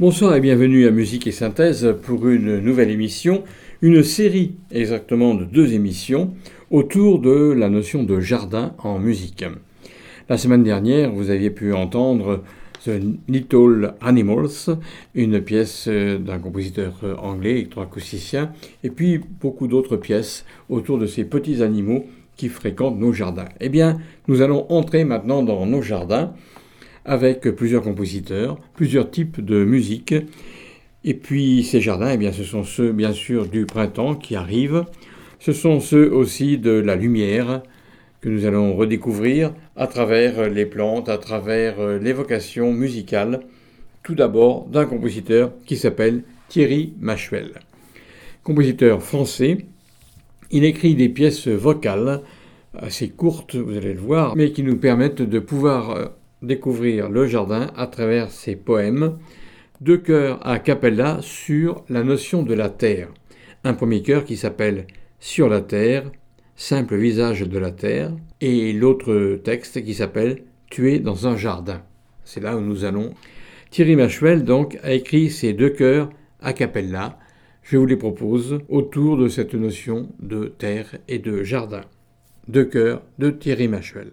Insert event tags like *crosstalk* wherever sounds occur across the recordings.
Bonsoir et bienvenue à Musique et Synthèse pour une nouvelle émission, une série exactement de deux émissions autour de la notion de jardin en musique. La semaine dernière, vous aviez pu entendre The Little Animals, une pièce d'un compositeur anglais, électroacousticien, et puis beaucoup d'autres pièces autour de ces petits animaux qui fréquentent nos jardins. Eh bien, nous allons entrer maintenant dans nos jardins avec plusieurs compositeurs, plusieurs types de musique. Et puis ces jardins, eh bien, ce sont ceux bien sûr du printemps qui arrivent. Ce sont ceux aussi de la lumière que nous allons redécouvrir à travers les plantes, à travers l'évocation musicale, tout d'abord d'un compositeur qui s'appelle Thierry Machuel. Compositeur français, il écrit des pièces vocales assez courtes, vous allez le voir, mais qui nous permettent de pouvoir découvrir le jardin à travers ses poèmes, deux chœurs a cappella sur la notion de la terre. Un premier chœur qui s'appelle Sur la terre, simple visage de la terre, et l'autre texte qui s'appelle Tu es dans un jardin. C'est là où nous allons. Thierry Machuel donc a écrit ces deux chœurs a cappella. Je vous les propose autour de cette notion de terre et de jardin. Deux chœurs de Thierry Machuel.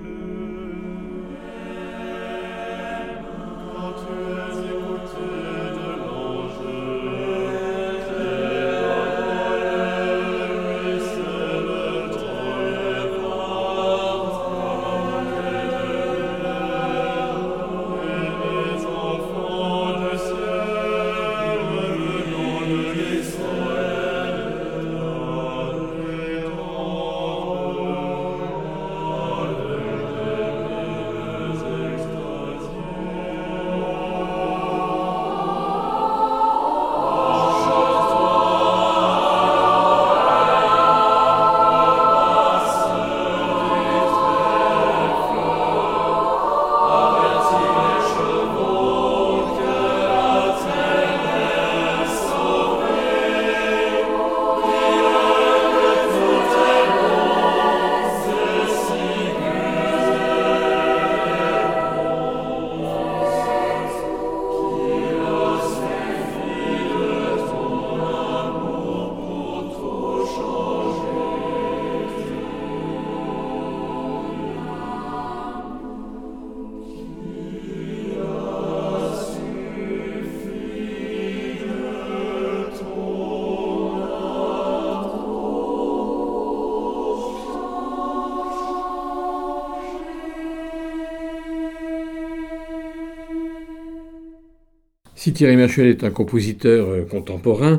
Si Thierry Machuel est un compositeur euh, contemporain,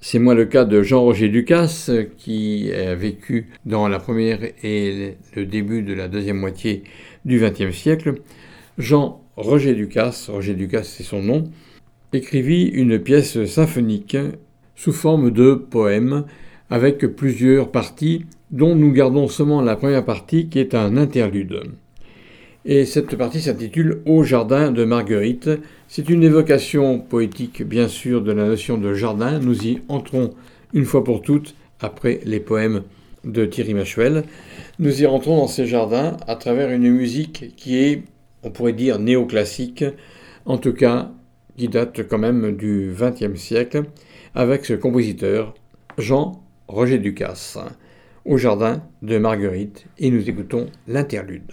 c'est moins le cas de Jean-Roger Ducasse, qui a vécu dans la première et le début de la deuxième moitié du XXe siècle. Jean-Roger Ducasse, Roger Ducasse c'est son nom, écrivit une pièce symphonique sous forme de poème avec plusieurs parties dont nous gardons seulement la première partie qui est un interlude. Et cette partie s'intitule Au jardin de Marguerite. C'est une évocation poétique bien sûr de la notion de jardin. Nous y entrons une fois pour toutes après les poèmes de Thierry Machuel. Nous y rentrons dans ces jardins à travers une musique qui est, on pourrait dire, néoclassique, en tout cas qui date quand même du XXe siècle, avec ce compositeur, Jean Roger Ducasse, au jardin de Marguerite, et nous écoutons l'interlude.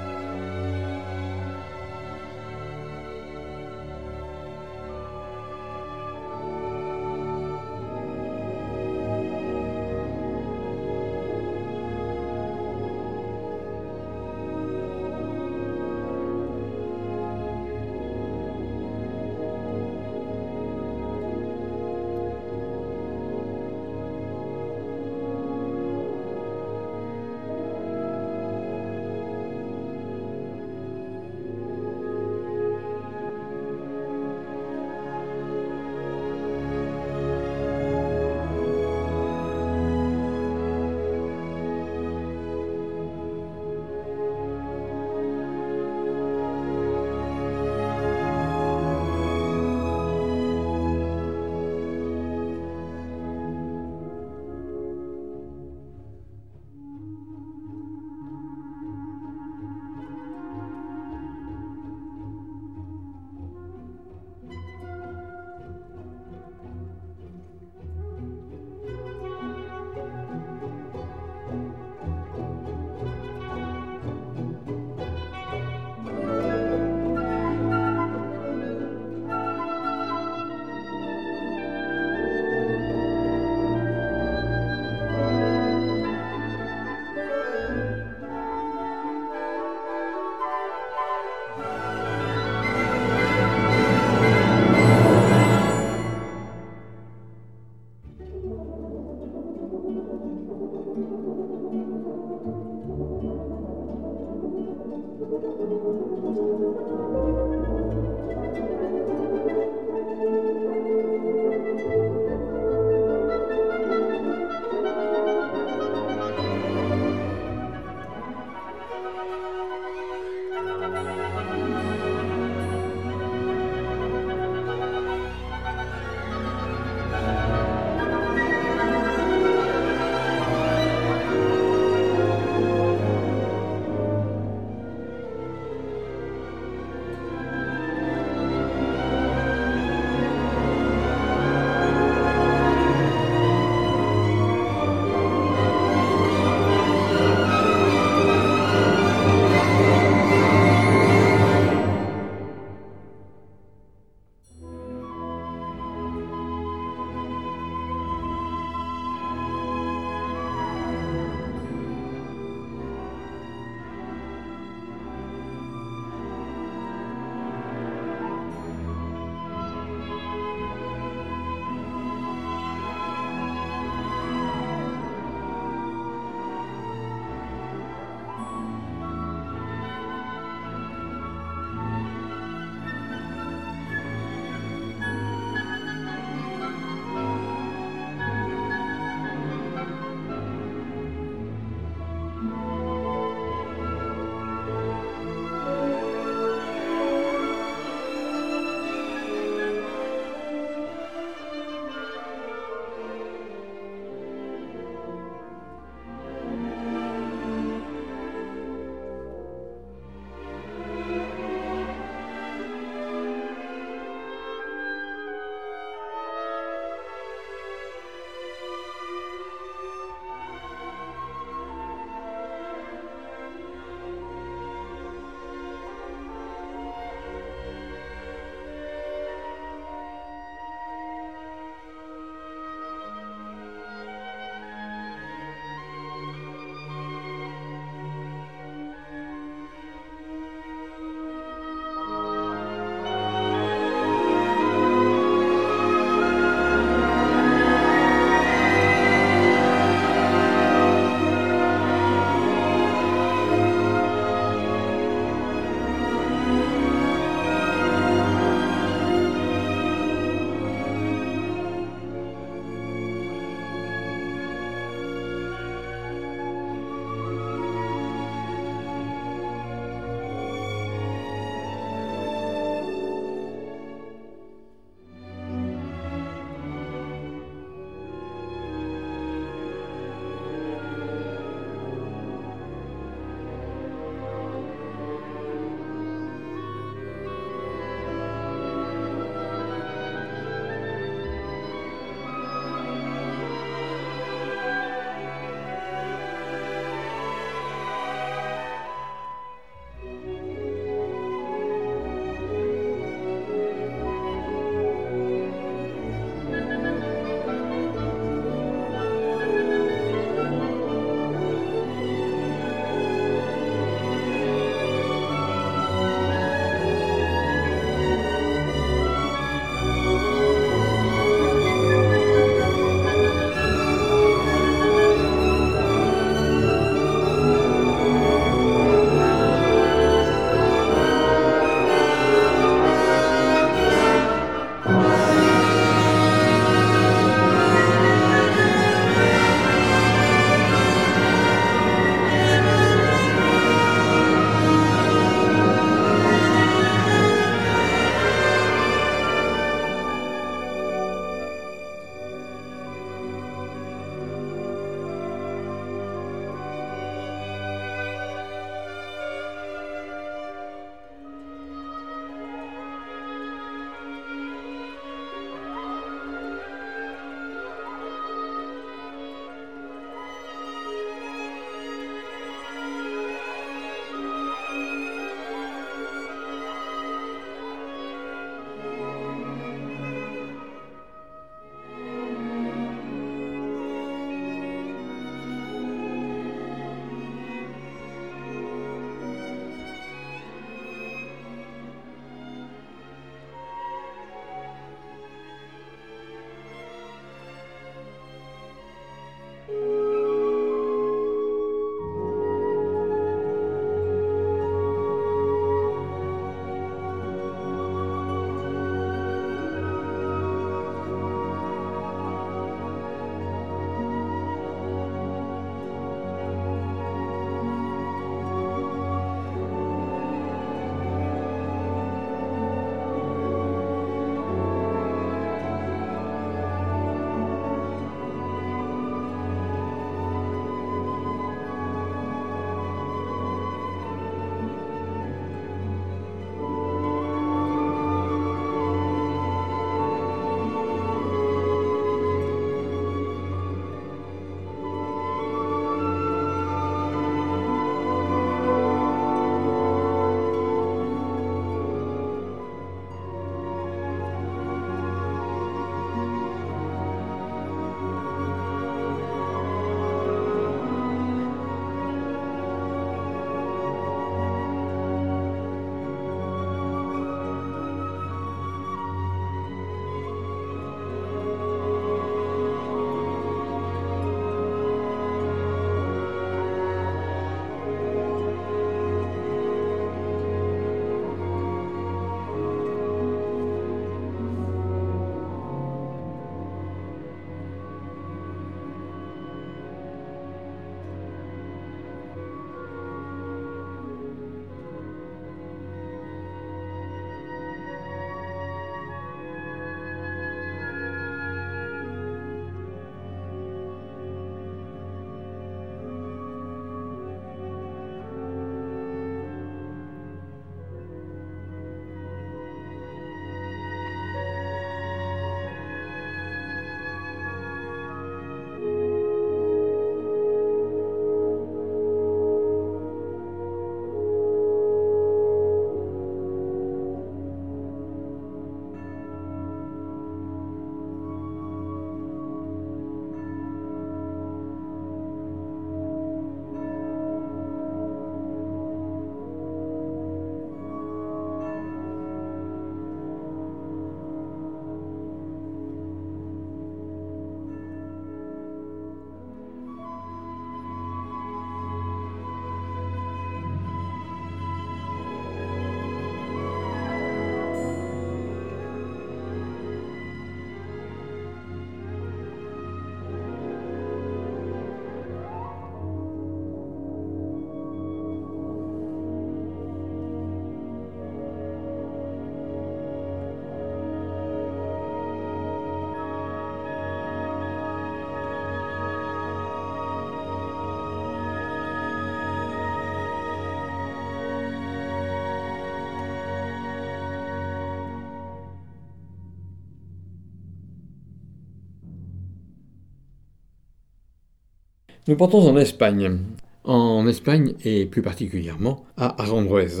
Nous partons en Espagne. En Espagne et plus particulièrement à Arandroez.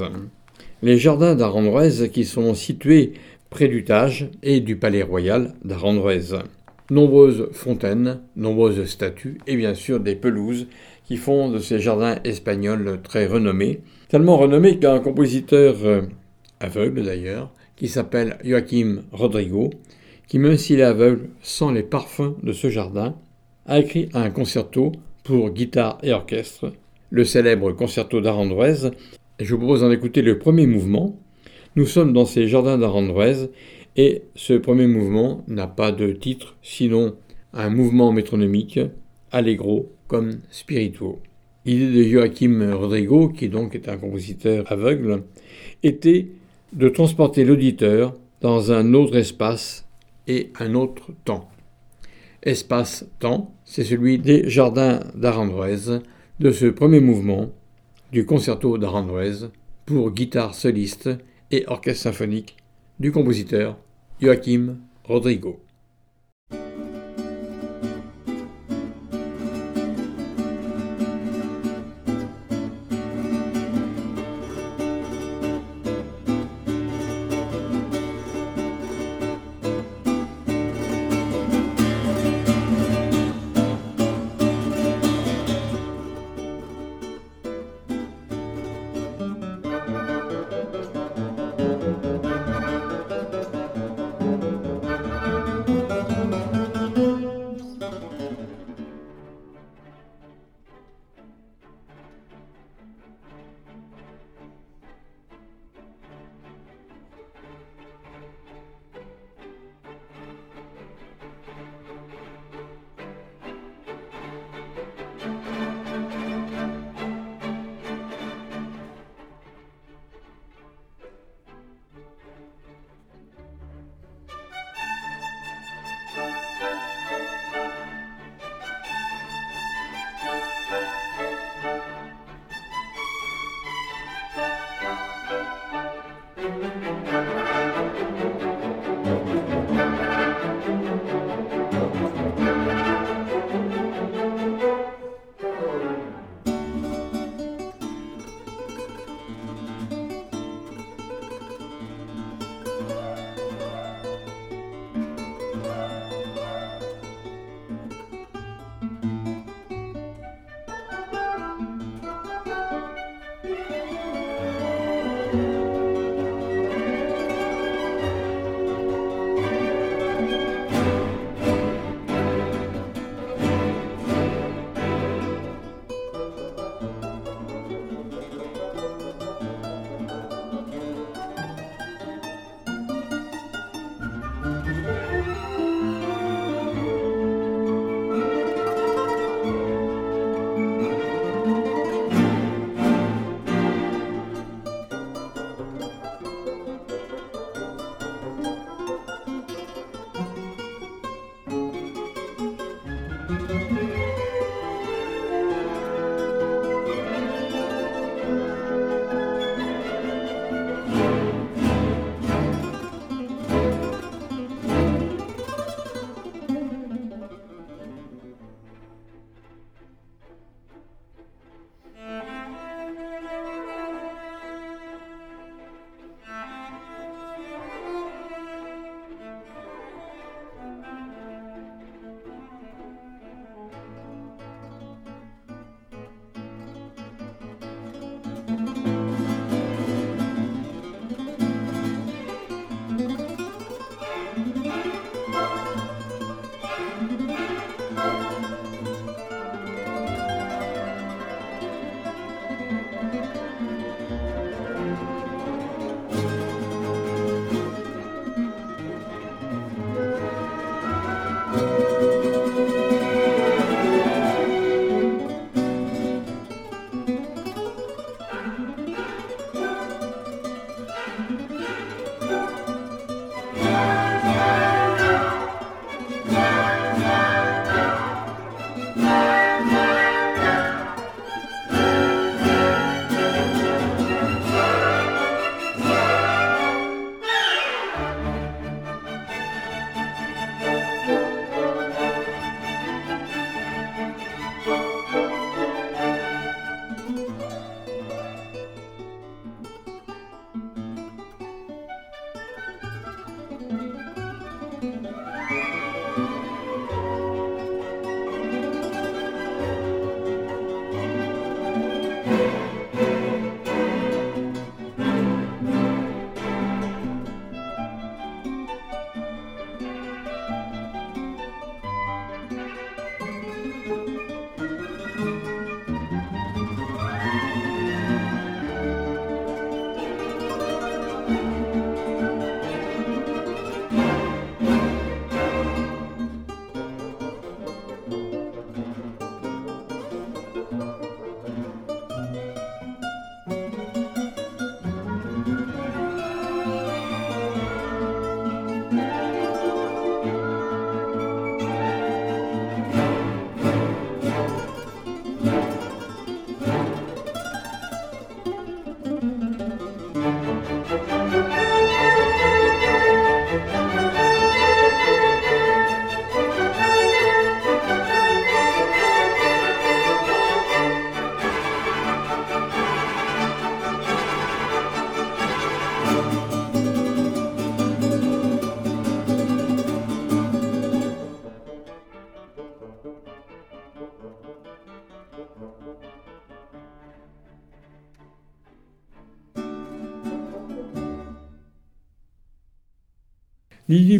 Les jardins d'Arandroez qui sont situés près du Tage et du palais royal d'Arandroez. Nombreuses fontaines, nombreuses statues et bien sûr des pelouses qui font de ces jardins espagnols très renommés. Tellement renommés qu'un compositeur euh, aveugle d'ailleurs, qui s'appelle Joaquim Rodrigo, qui même s'il est aveugle sent les parfums de ce jardin, a écrit un concerto pour guitare et orchestre, le célèbre concerto d'Arandroez. Je vous propose d'en écouter le premier mouvement. Nous sommes dans ces jardins d'Arandroez et ce premier mouvement n'a pas de titre sinon un mouvement métronomique, allegro comme spirituo. L'idée de Joachim Rodrigo, qui donc est un compositeur aveugle, était de transporter l'auditeur dans un autre espace et un autre temps. Espace-temps, c'est celui des jardins d'Arandroez, de ce premier mouvement du concerto d'Arandroez pour guitare soliste et orchestre symphonique du compositeur Joachim Rodrigo.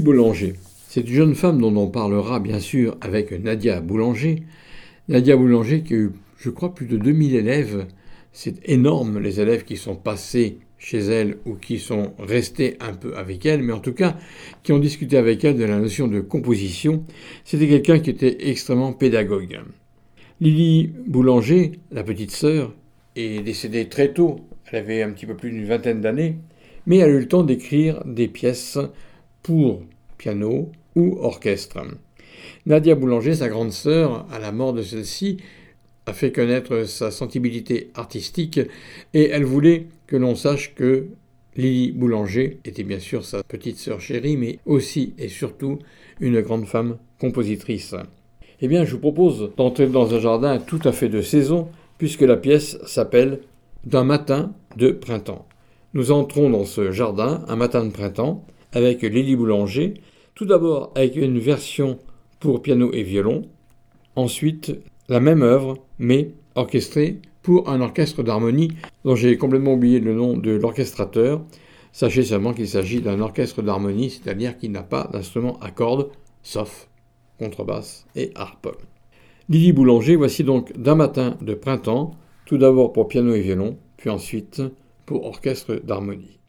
Boulanger, cette jeune femme dont on parlera bien sûr avec Nadia Boulanger. Nadia Boulanger qui a eu, je crois, plus de 2000 élèves. C'est énorme les élèves qui sont passés chez elle ou qui sont restés un peu avec elle, mais en tout cas qui ont discuté avec elle de la notion de composition. C'était quelqu'un qui était extrêmement pédagogue. Lily Boulanger, la petite sœur, est décédée très tôt. Elle avait un petit peu plus d'une vingtaine d'années, mais elle a eu le temps d'écrire des pièces pour piano ou orchestre. Nadia Boulanger, sa grande sœur, à la mort de celle-ci, a fait connaître sa sensibilité artistique et elle voulait que l'on sache que Lily Boulanger était bien sûr sa petite sœur chérie, mais aussi et surtout une grande femme compositrice. Eh bien, je vous propose d'entrer dans un jardin tout à fait de saison, puisque la pièce s'appelle D'un matin de printemps. Nous entrons dans ce jardin, un matin de printemps, avec Lily Boulanger, tout d'abord avec une version pour piano et violon, ensuite la même œuvre, mais orchestrée pour un orchestre d'harmonie dont j'ai complètement oublié le nom de l'orchestrateur. Sachez seulement qu'il s'agit d'un orchestre d'harmonie, c'est-à-dire qu'il n'a pas d'instrument à cordes, sauf contrebasse et harpe. Lily Boulanger, voici donc d'un matin de printemps, tout d'abord pour piano et violon, puis ensuite pour orchestre d'harmonie.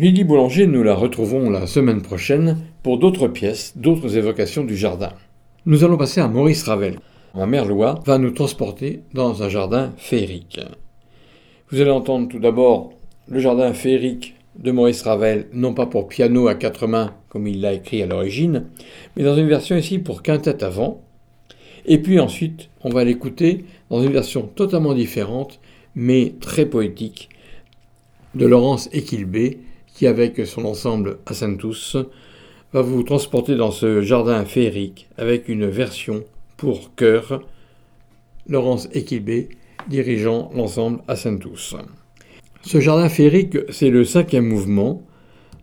Lydie Boulanger, nous la retrouvons la semaine prochaine pour d'autres pièces, d'autres évocations du jardin. Nous allons passer à Maurice Ravel. Ma mère Loire va nous transporter dans un jardin féerique. Vous allez entendre tout d'abord le jardin féerique de Maurice Ravel, non pas pour piano à quatre mains comme il l'a écrit à l'origine, mais dans une version ici pour quintette avant. Et puis ensuite, on va l'écouter dans une version totalement différente mais très poétique de Laurence Equilbé, avec son ensemble à Saint-Tous va vous transporter dans ce jardin féerique avec une version pour chœur. Laurence Equilbé dirigeant l'ensemble à Saint-Tous. Ce jardin féerique, c'est le cinquième mouvement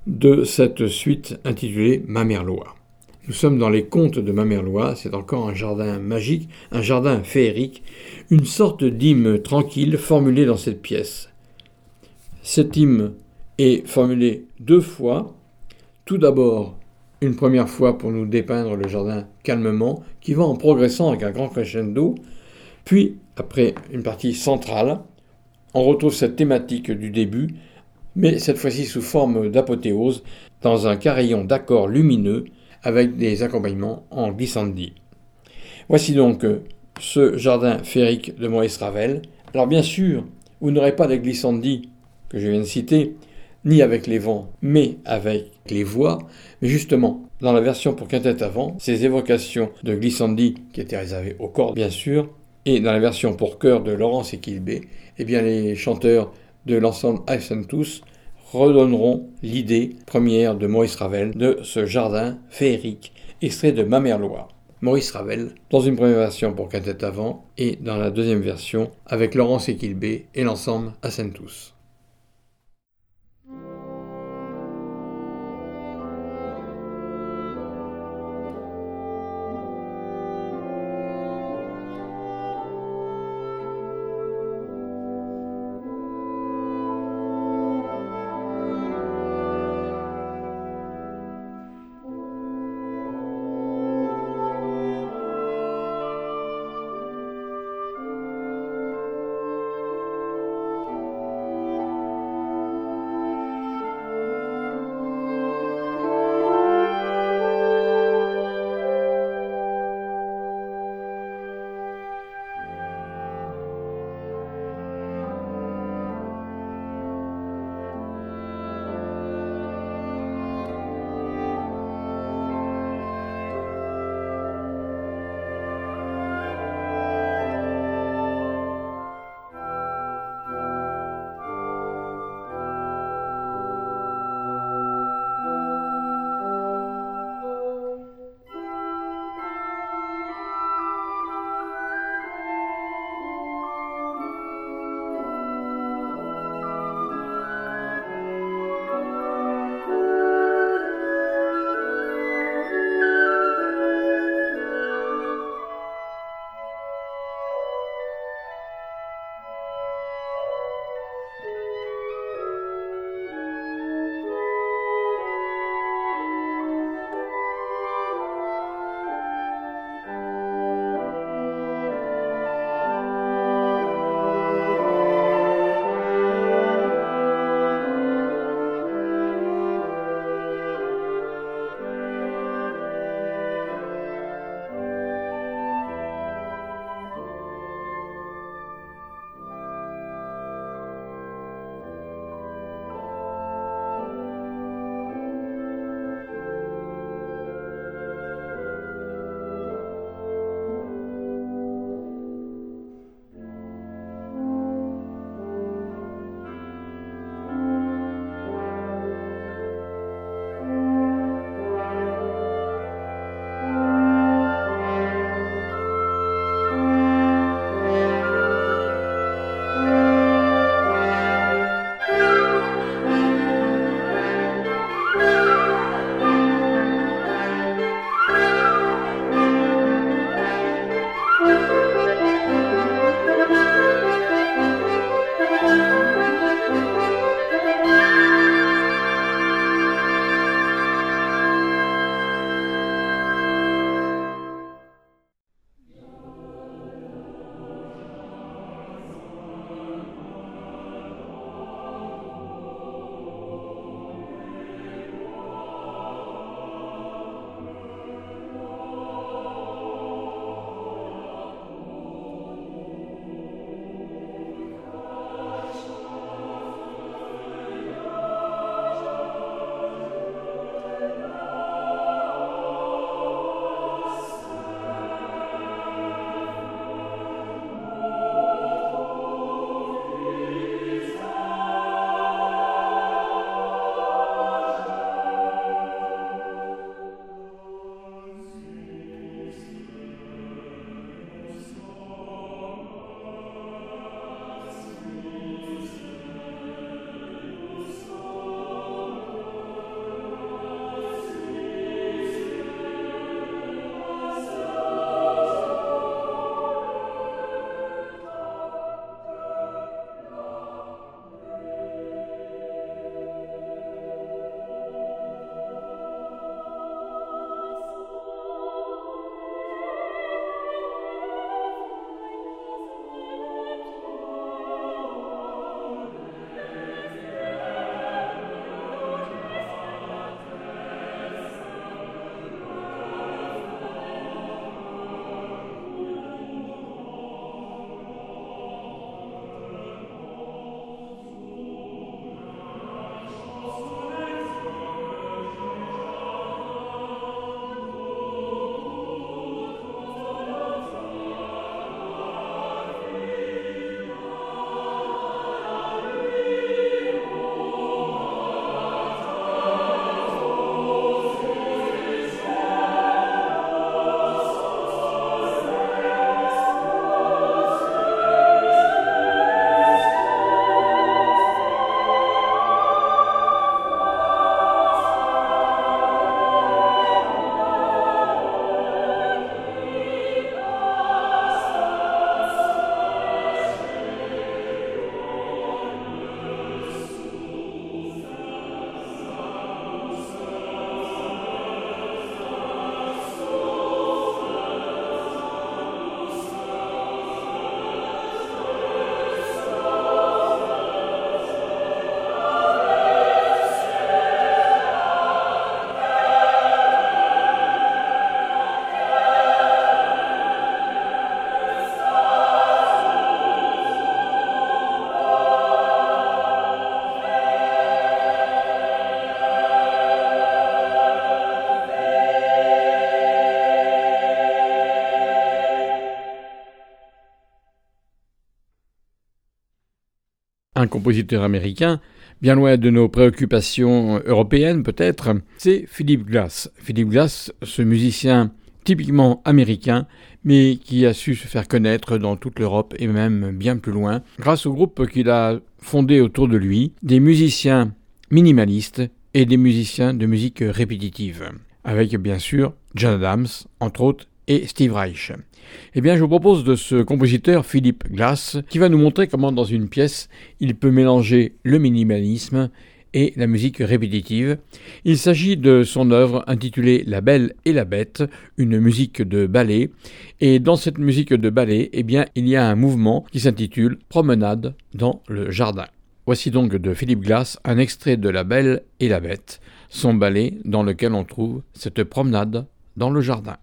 de cette suite intitulée Ma mère loi. Nous sommes dans les contes de Mamerlois, c'est encore un jardin magique, un jardin féerique, une sorte d'hymne tranquille formulé dans cette pièce. Cet hymne est formulé deux fois. Tout d'abord, une première fois pour nous dépeindre le jardin calmement, qui va en progressant avec un grand crescendo, puis, après une partie centrale, on retrouve cette thématique du début, mais cette fois-ci sous forme d'apothéose, dans un carillon d'accords lumineux avec des accompagnements en glissandi. Voici donc euh, ce jardin féerique de Maurice Ravel. Alors bien sûr, vous n'aurez pas de glissandi que je viens de citer, ni avec les vents, mais avec les voix. Mais justement, dans la version pour quintette avant, ces évocations de glissandi qui étaient réservées aux cordes, bien sûr, et dans la version pour chœur de Laurence Equilbé, eh bien les chanteurs de l'ensemble tous redonneront l'idée première de Maurice Ravel de ce jardin féerique, extrait de Ma mère Loire. Maurice Ravel, dans une première version pour quintette avant et dans la deuxième version avec Laurence Equilbé et l'ensemble à un compositeur américain, bien loin de nos préoccupations européennes peut-être, c'est Philip Glass. Philip Glass, ce musicien typiquement américain, mais qui a su se faire connaître dans toute l'Europe et même bien plus loin, grâce au groupe qu'il a fondé autour de lui, des musiciens minimalistes et des musiciens de musique répétitive, avec bien sûr John Adams, entre autres, et Steve Reich. Eh bien, je vous propose de ce compositeur Philip Glass qui va nous montrer comment dans une pièce il peut mélanger le minimalisme et la musique répétitive. Il s'agit de son œuvre intitulée La Belle et la Bête, une musique de ballet. Et dans cette musique de ballet, eh bien, il y a un mouvement qui s'intitule Promenade dans le jardin. Voici donc de Philippe Glass un extrait de La Belle et la Bête, son ballet dans lequel on trouve cette promenade dans le jardin.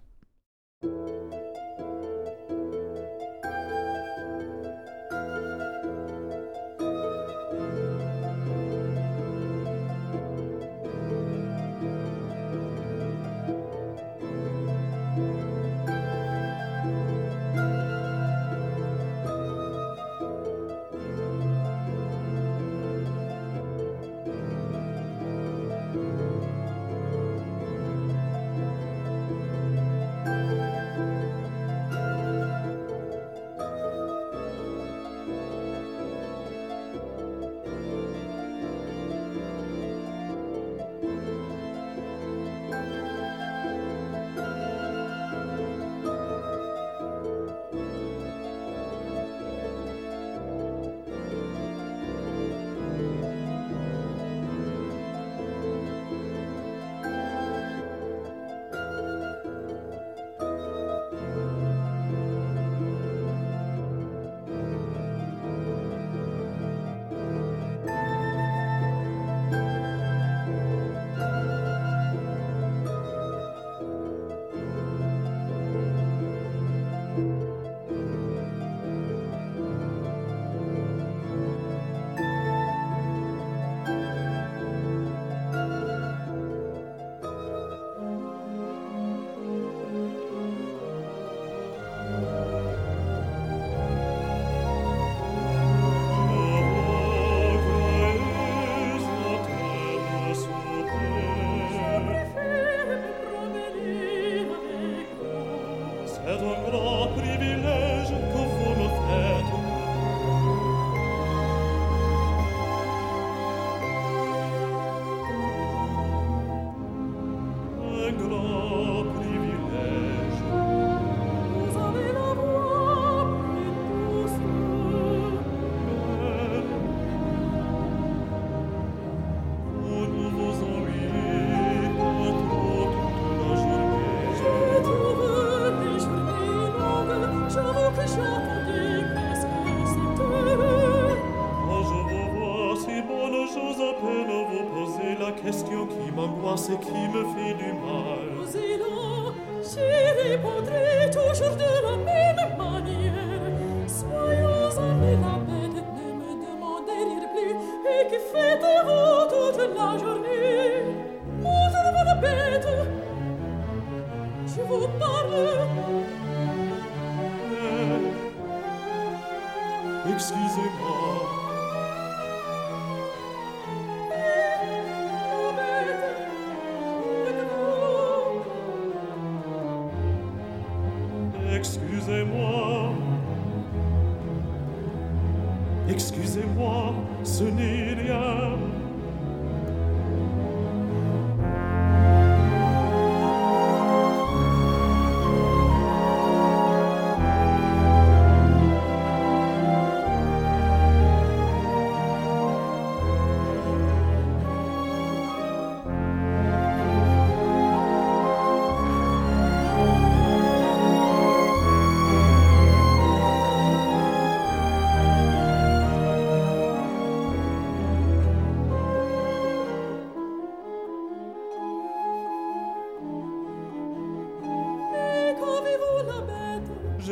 J'ai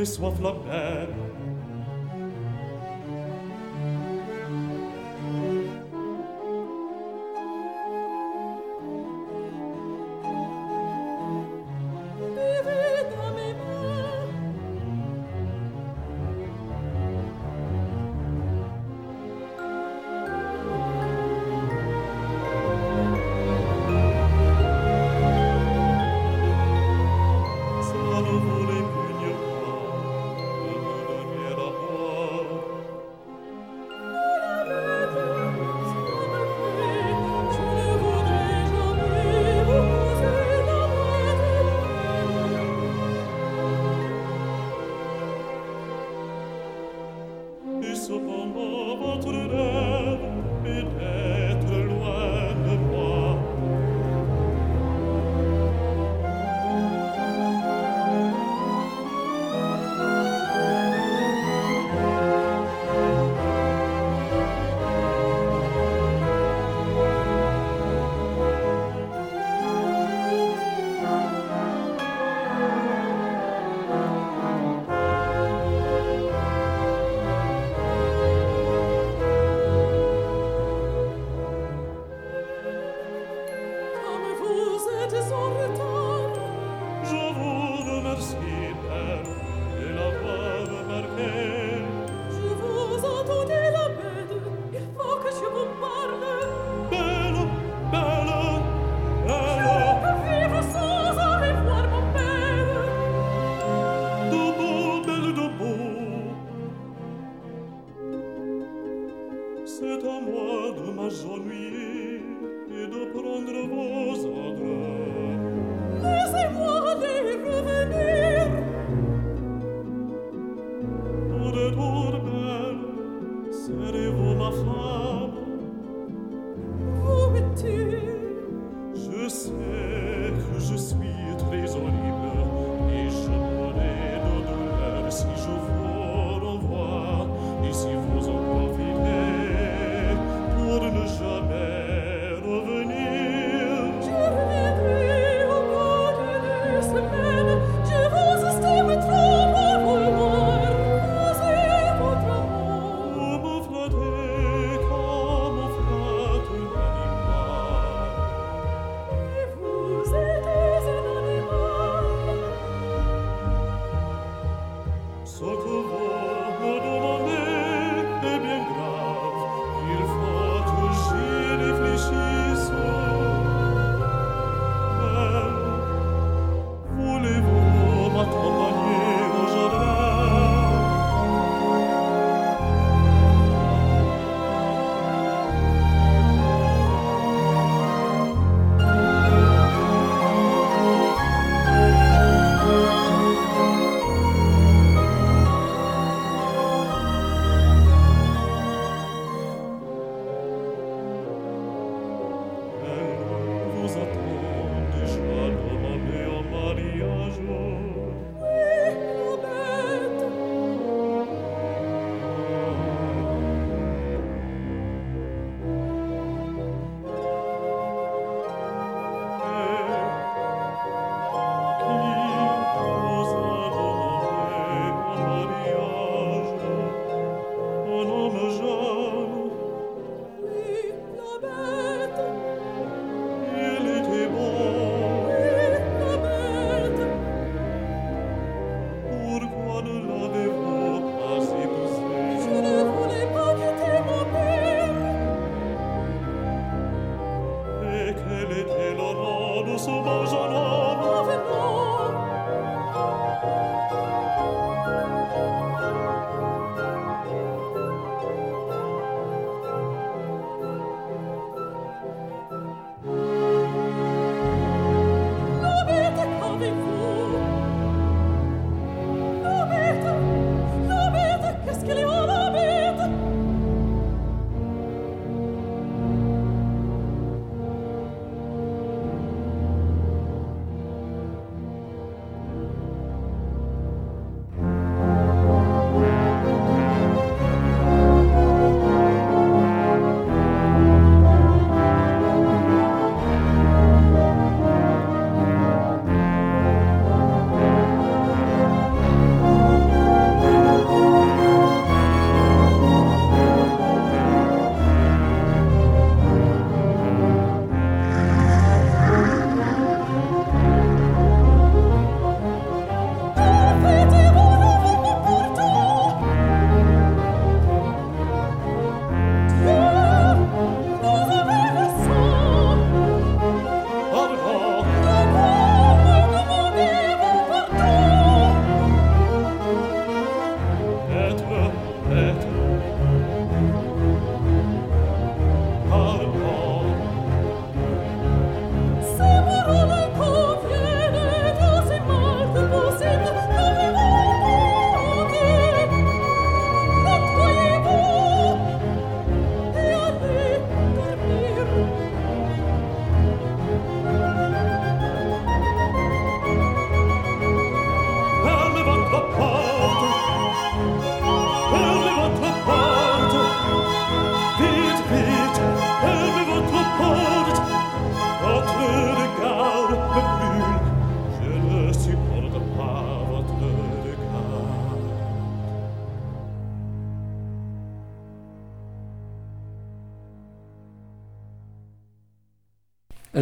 słow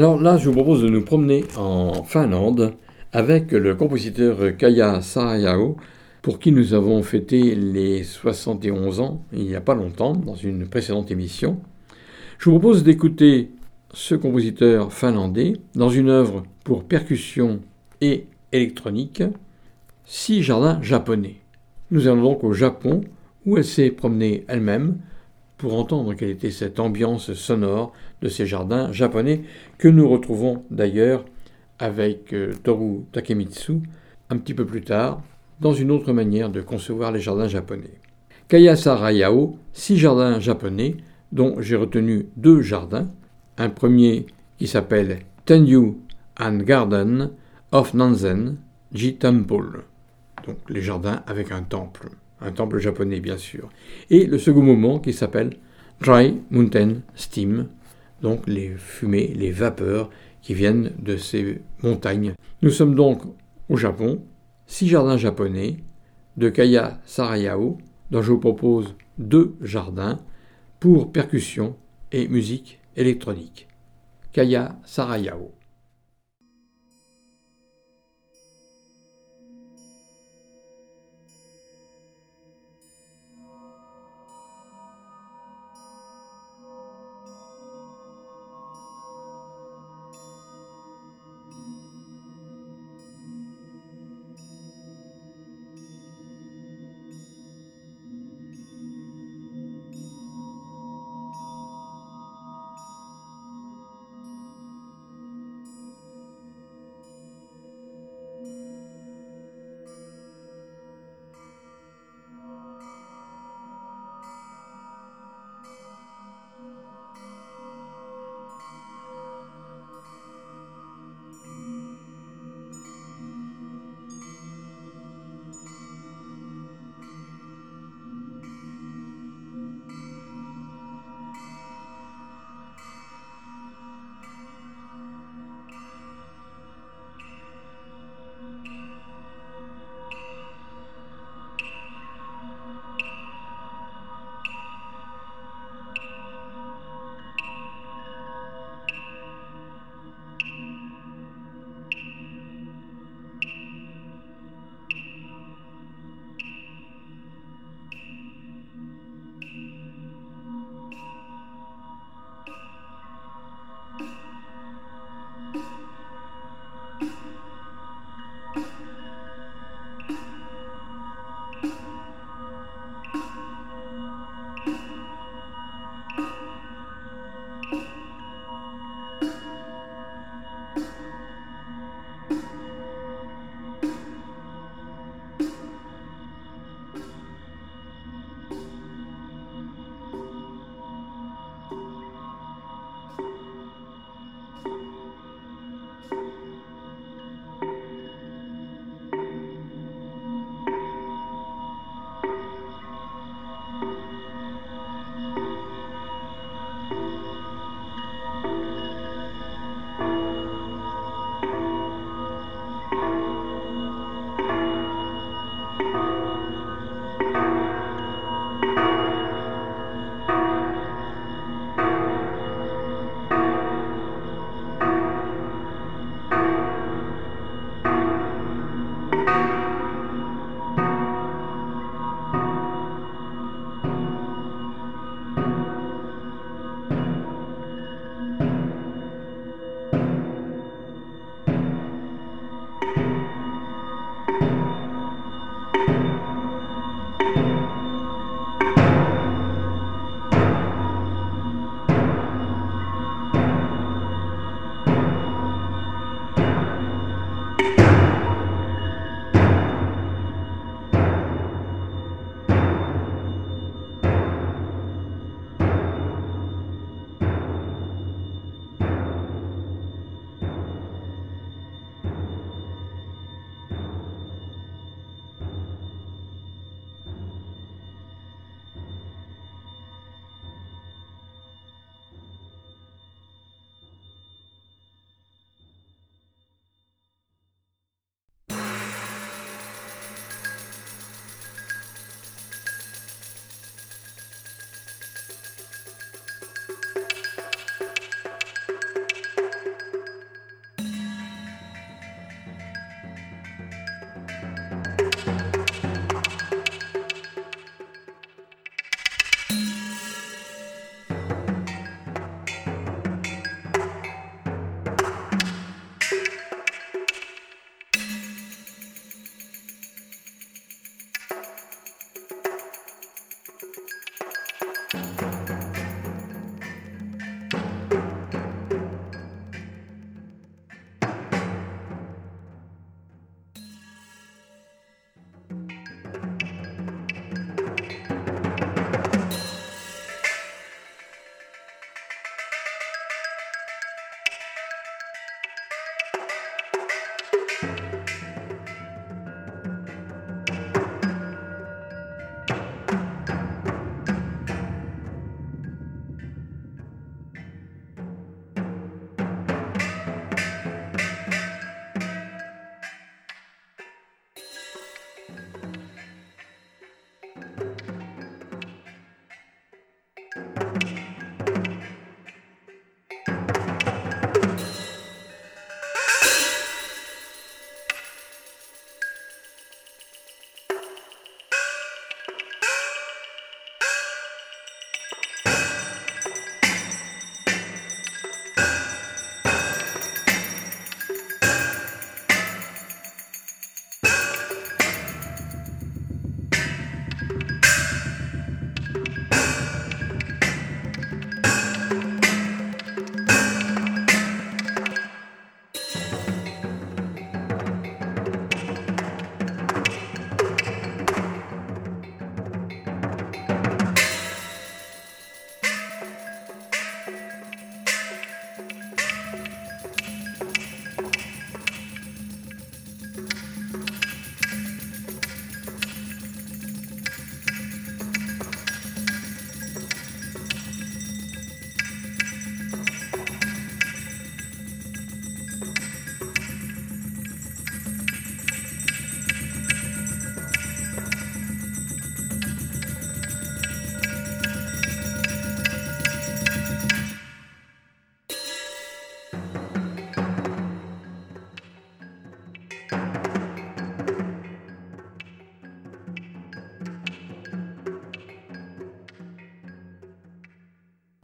Alors là, je vous propose de nous promener en Finlande avec le compositeur Kaya Sarayao, pour qui nous avons fêté les 71 ans il n'y a pas longtemps dans une précédente émission. Je vous propose d'écouter ce compositeur finlandais dans une œuvre pour percussion et électronique, Six jardins japonais. Nous allons donc au Japon où elle s'est promenée elle-même pour entendre quelle était cette ambiance sonore de ces jardins japonais que nous retrouvons d'ailleurs avec euh, Toru Takemitsu un petit peu plus tard dans une autre manière de concevoir les jardins japonais. Kayasa Rayao, six jardins japonais dont j'ai retenu deux jardins, un premier qui s'appelle Tenyu and Garden of Nanzen Ji Temple, donc les jardins avec un temple un temple japonais bien sûr, et le second moment qui s'appelle Dry Mountain Steam, donc les fumées, les vapeurs qui viennent de ces montagnes. Nous sommes donc au Japon, six jardins japonais, de Kaya Sarayao, dont je vous propose deux jardins pour percussion et musique électronique. Kaya Sarayao.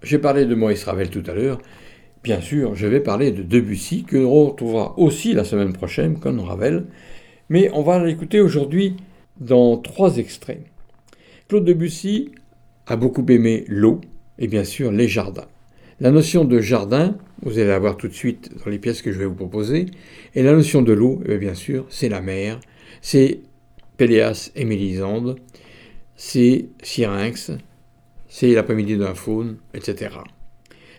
J'ai parlé de Maurice Ravel tout à l'heure. Bien sûr, je vais parler de Debussy, que l'on retrouvera aussi la semaine prochaine, comme Ravel. Mais on va l'écouter aujourd'hui dans trois extraits. Claude Debussy a beaucoup aimé l'eau et bien sûr les jardins. La notion de jardin, vous allez la voir tout de suite dans les pièces que je vais vous proposer, et la notion de l'eau, eh bien sûr, c'est la mer, c'est Péléas et Mélisande, c'est Syrinx, c'est l'après-midi d'un faune, etc.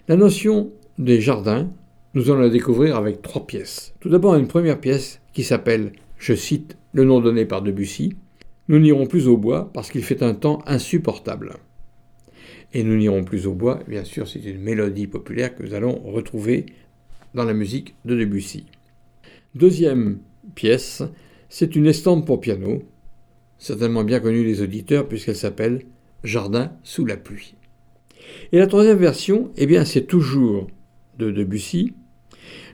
La notion des jardins, nous allons la découvrir avec trois pièces. Tout d'abord, une première pièce qui s'appelle, je cite le nom donné par Debussy, Nous n'irons plus au bois parce qu'il fait un temps insupportable. Et nous n'irons plus au bois, bien sûr, c'est une mélodie populaire que nous allons retrouver dans la musique de Debussy. Deuxième pièce, c'est une estampe pour piano, certainement bien connue des auditeurs puisqu'elle s'appelle Jardin sous la pluie. Et la troisième version, eh bien, c'est toujours de Debussy,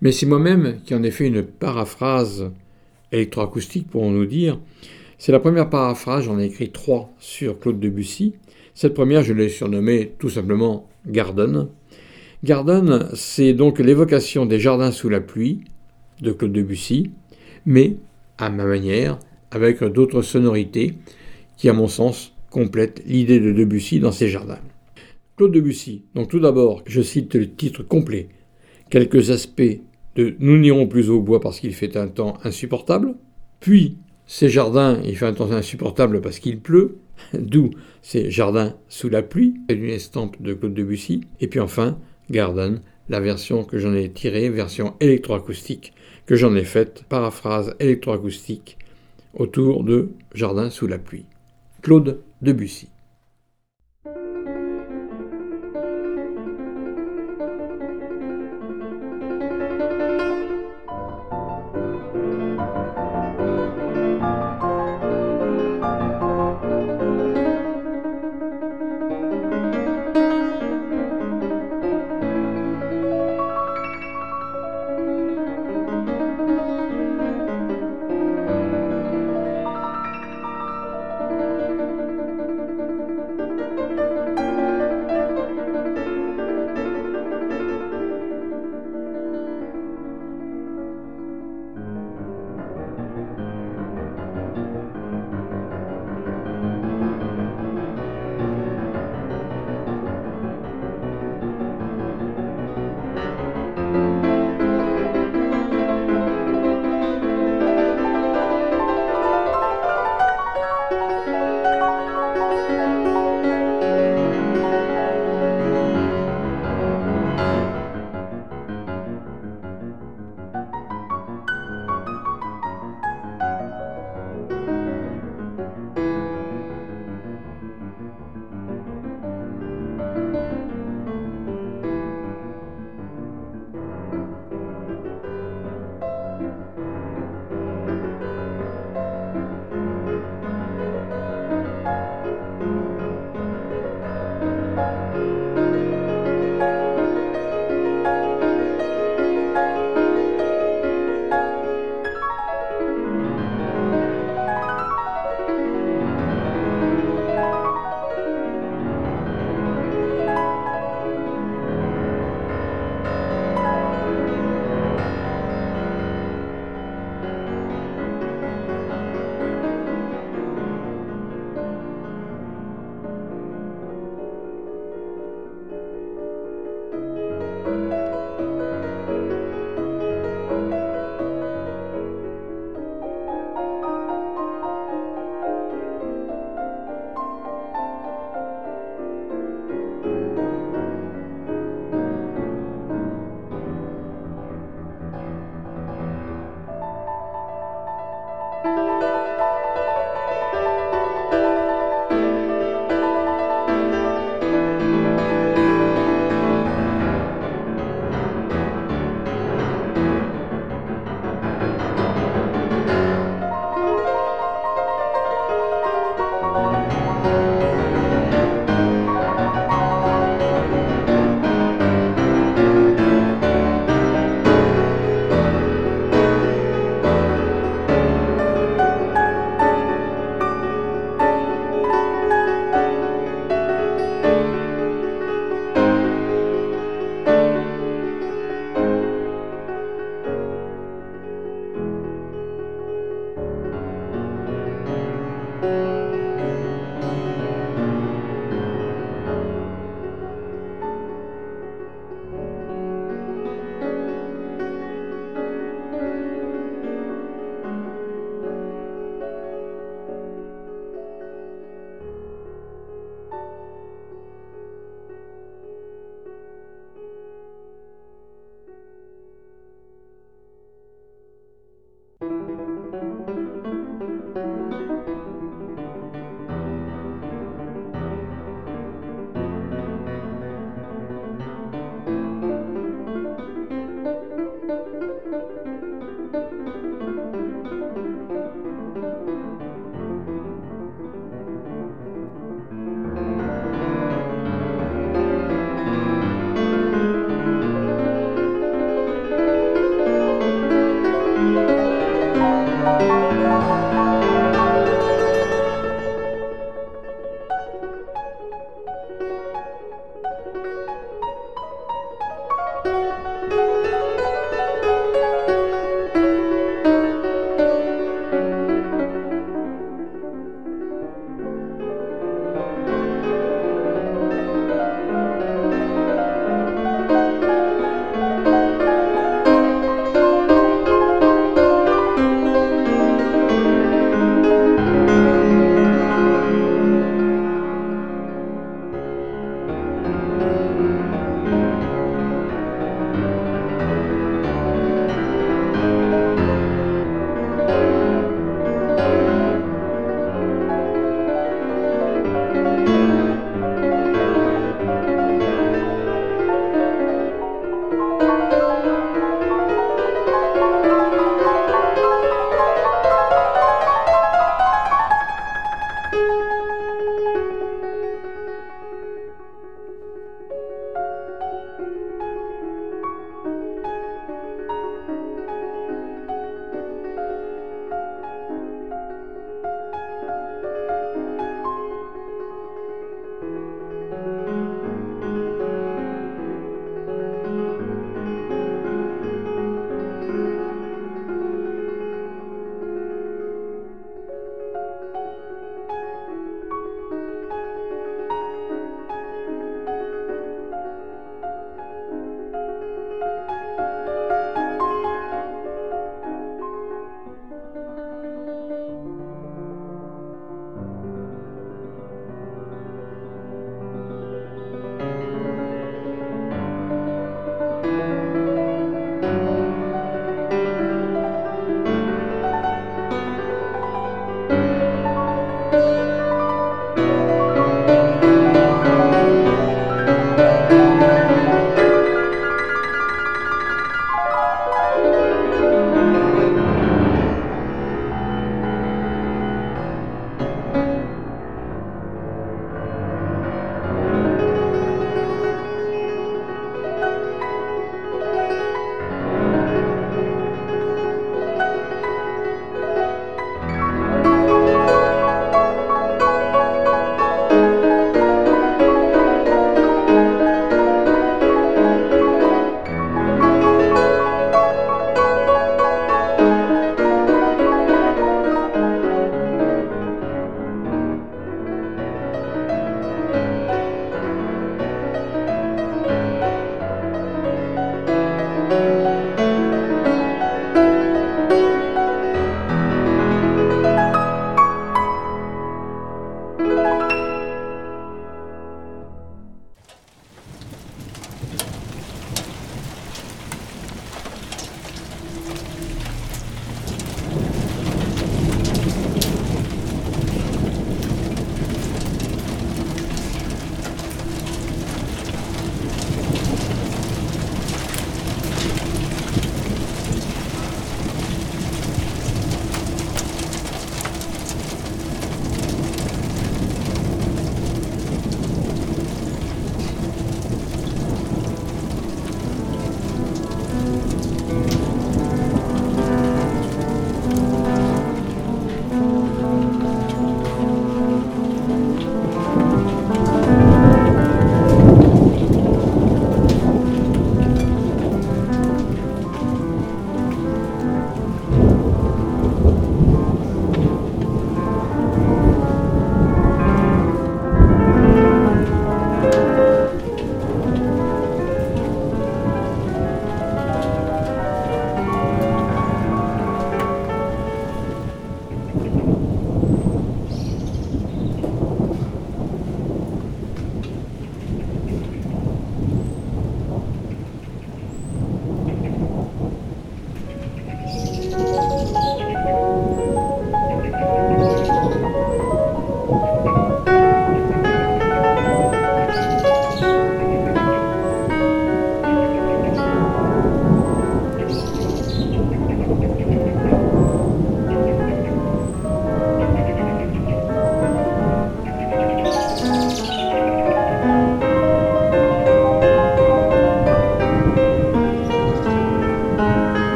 mais c'est moi-même qui en ai fait une paraphrase électroacoustique, pour nous dire. C'est la première paraphrase, j'en ai écrit trois sur Claude Debussy. Cette première, je l'ai surnommée tout simplement Garden. Garden, c'est donc l'évocation des jardins sous la pluie de Claude Debussy, mais à ma manière, avec d'autres sonorités qui, à mon sens, complète l'idée de Debussy dans ses jardins. Claude Debussy, donc tout d'abord, je cite le titre complet, quelques aspects de Nous n'irons plus au bois parce qu'il fait un temps insupportable, puis ces jardins, il fait un temps insupportable parce qu'il pleut, *laughs* d'où ces jardins sous la pluie, c'est une estampe de Claude Debussy, et puis enfin, Garden, la version que j'en ai tirée, version électroacoustique, que j'en ai faite, paraphrase électroacoustique, autour de Jardin sous la pluie. Claude Debussy.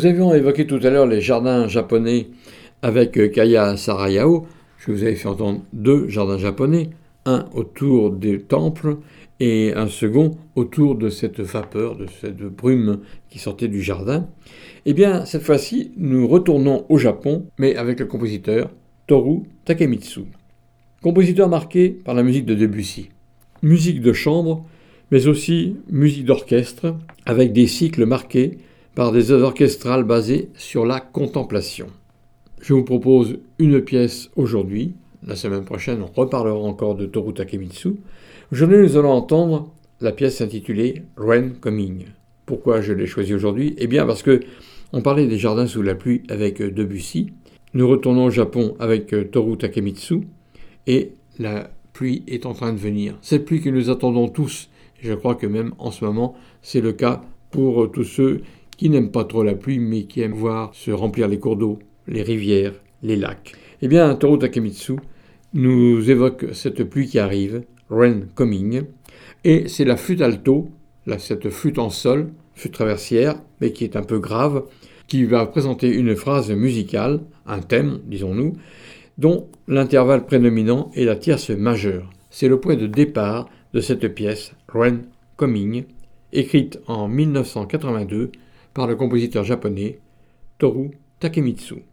Nous avions évoqué tout à l'heure les jardins japonais avec euh, Kaya Sarayao. Je vous avais fait entendre deux jardins japonais, un autour des temples et un second autour de cette vapeur, de cette brume qui sortait du jardin. Eh bien, cette fois-ci, nous retournons au Japon, mais avec le compositeur Toru Takemitsu. Compositeur marqué par la musique de Debussy. Musique de chambre, mais aussi musique d'orchestre, avec des cycles marqués par des œuvres orchestrales basées sur la contemplation. Je vous propose une pièce aujourd'hui. La semaine prochaine, on reparlera encore de Toru Takemitsu. Aujourd'hui, nous allons entendre la pièce intitulée Rain Coming. Pourquoi je l'ai choisie aujourd'hui? Eh bien, parce que on parlait des jardins sous la pluie avec Debussy. Nous retournons au Japon avec Toru Takemitsu et la pluie est en train de venir. Cette pluie que nous attendons tous. Je crois que même en ce moment, c'est le cas pour tous ceux qui n'aiment pas trop la pluie, mais qui aiment voir se remplir les cours d'eau, les rivières, les lacs. Eh bien, Toru Takemitsu nous évoque cette pluie qui arrive, Rain Coming, et c'est la flûte alto, cette flûte en sol, flûte traversière, mais qui est un peu grave, qui va présenter une phrase musicale, un thème, disons-nous, dont l'intervalle prédominant est la tierce majeure. C'est le point de départ de cette pièce, Rain Coming, écrite en 1982 par le compositeur japonais Toru Takemitsu.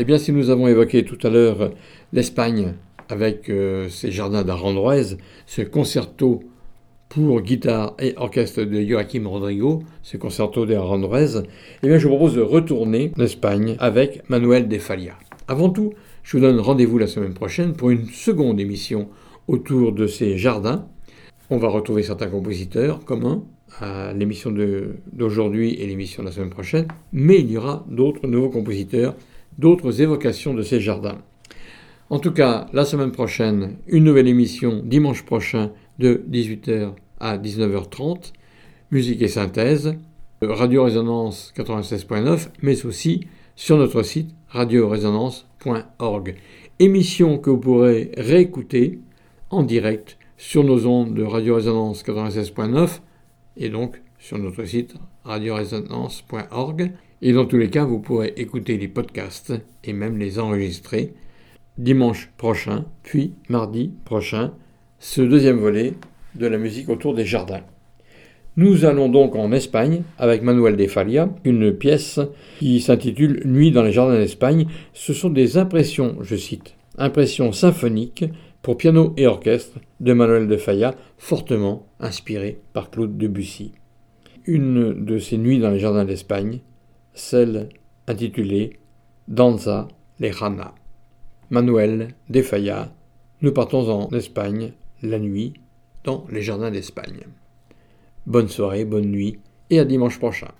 Eh bien, si nous avons évoqué tout à l'heure l'Espagne avec euh, ses jardins d'Arandroise, ce concerto pour guitare et orchestre de Joaquim Rodrigo, ce concerto d'Arandroise, eh bien, je vous propose de retourner en Espagne avec Manuel de Falla. Avant tout, je vous donne rendez-vous la semaine prochaine pour une seconde émission autour de ces jardins. On va retrouver certains compositeurs communs à l'émission d'aujourd'hui et l'émission de la semaine prochaine, mais il y aura d'autres nouveaux compositeurs, d'autres évocations de ces jardins. En tout cas, la semaine prochaine, une nouvelle émission dimanche prochain de 18h à 19h30, musique et synthèse, Radio Résonance 96.9, mais aussi sur notre site radioresonance.org. Émission que vous pourrez réécouter en direct sur nos ondes de Radio Résonance 96.9 et donc sur notre site radioresonance.org. Et dans tous les cas, vous pourrez écouter les podcasts et même les enregistrer dimanche prochain, puis mardi prochain, ce deuxième volet de la musique autour des jardins. Nous allons donc en Espagne avec Manuel de Falla, une pièce qui s'intitule Nuit dans les jardins d'Espagne. Ce sont des impressions, je cite, impressions symphoniques pour piano et orchestre de Manuel de Falla, fortement inspiré par Claude Debussy. Une de ces nuits dans les jardins d'Espagne, celle intitulée Danza Lejana. Manuel de Falla, nous partons en Espagne la nuit dans les jardins d'Espagne. Bonne soirée, bonne nuit et à dimanche prochain.